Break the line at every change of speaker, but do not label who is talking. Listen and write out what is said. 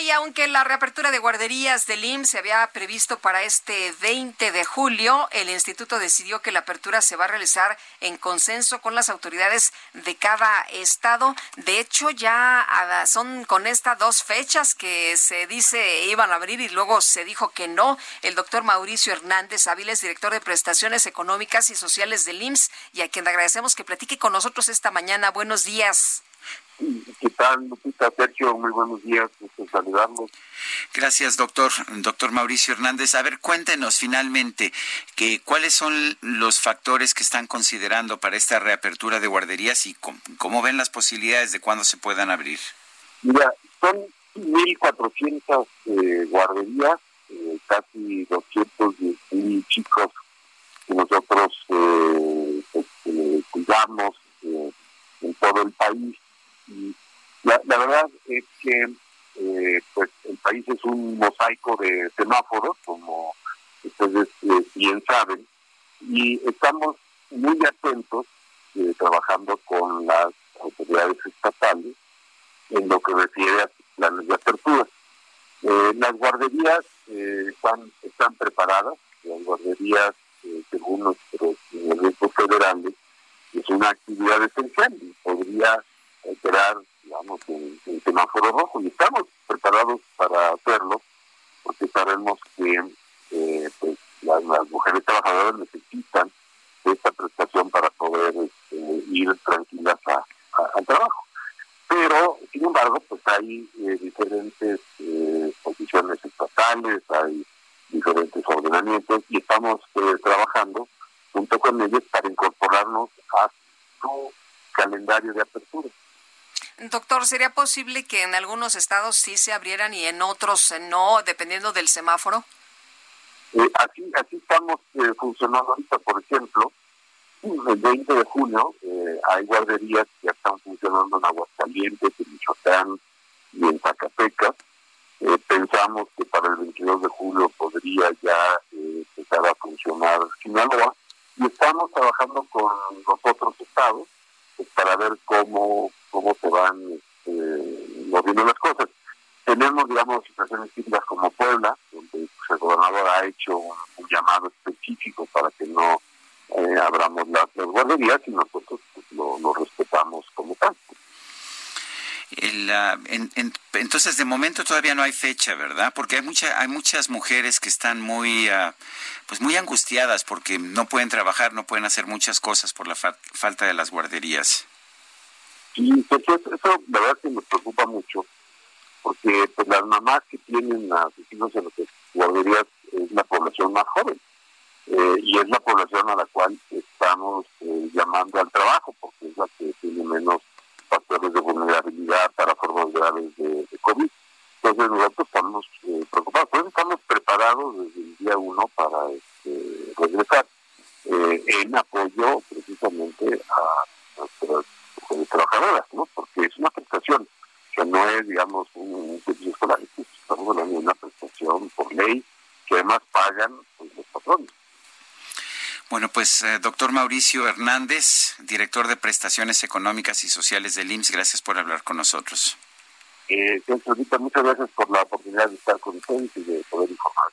y aunque la reapertura de guarderías del IMSS se había previsto para este 20 de julio, el instituto decidió que la apertura se va a realizar en consenso con las autoridades de cada estado. De hecho, ya ah, son con estas dos fechas que se dice iban a abrir y luego se dijo que no. El doctor Mauricio Hernández Áviles, director de prestaciones económicas y sociales del IMSS, y a quien agradecemos que platique con nosotros esta mañana. Buenos días.
¿Qué tal, Lupita? Sergio, muy buenos días, gusto saludarlos.
Gracias, doctor. Doctor Mauricio Hernández. A ver, cuéntenos finalmente que, cuáles son los factores que están considerando para esta reapertura de guarderías y cómo, ven las posibilidades de cuándo se puedan abrir.
Mira, son 1.400 eh, guarderías, eh, casi 210 chicos que nosotros eh, pues, cuidamos en todo el país la, verdad es que eh, pues el país es un mosaico de semáforos, como ustedes eh, bien saben, y estamos muy atentos eh, trabajando con las autoridades estatales en lo que refiere a planes de apertura. las guarderías están, están preparadas, las guarderías, según nuestros lineamientos federales, es una actividad esencial y podría semáforo rojo y estamos preparados para hacerlo porque sabemos que eh, pues, las, mujeres trabajadoras necesitan esta prestación para poder este, ir tranquilas al trabajo. Pero, sin embargo, pues hay eh, diferentes eh, posiciones estatales, hay diferentes ordenamientos y estamos trabajando junto con ellos para incorporarnos a su calendario de apertura.
Doctor, ¿sería posible que en algunos estados sí se abrieran y en otros no, dependiendo del semáforo?
Eh, así, así estamos eh, funcionando ahorita, por ejemplo, el 20 de junio eh, hay guarderías que están funcionando en Aguascalientes, en Michoacán y en Zacatecas. pensamos que para el 22 de julio podría ya empezar a funcionar Sinaloa y estamos trabajando con los otros estados pues, para ver cómo cómo se van eh, moviendo las cosas. Tenemos, digamos, situaciones típicas como Puebla, donde pues, el gobernador ha hecho un, llamado específico para que no eh, abramos las, guarderías y nosotros pues, lo, respetamos como tal.
entonces, de momento todavía no hay fecha, ¿verdad? Porque hay mucha, hay muchas mujeres que están muy, ah, pues muy angustiadas porque no pueden trabajar, no pueden hacer muchas cosas por la falta de las guarderías.
Y pues eso, la verdad que nos preocupa mucho, porque pues las mamás que tienen a sus en las guarderías es la población más joven. Eh, y es la población a la cual estamos eh, llamando al trabajo, porque es la que tiene menos factores de vulnerabilidad para formas graves de, COVID. Entonces nosotros estamos eh, preocupados, pues estamos preparados desde el día uno para este, regresar en apoyo precisamente a nuestras trabajadoras, ¿no? Porque es una prestación, que no es, digamos, un, servicio escolar, estamos hablando de una prestación por ley que además pagan pues, los patrones.
Bueno, pues eh, doctor Mauricio Hernández, director de prestaciones económicas y sociales del IMSS, gracias por hablar con nosotros.
Eh, muchas gracias por la oportunidad de estar con ustedes y de poder informar.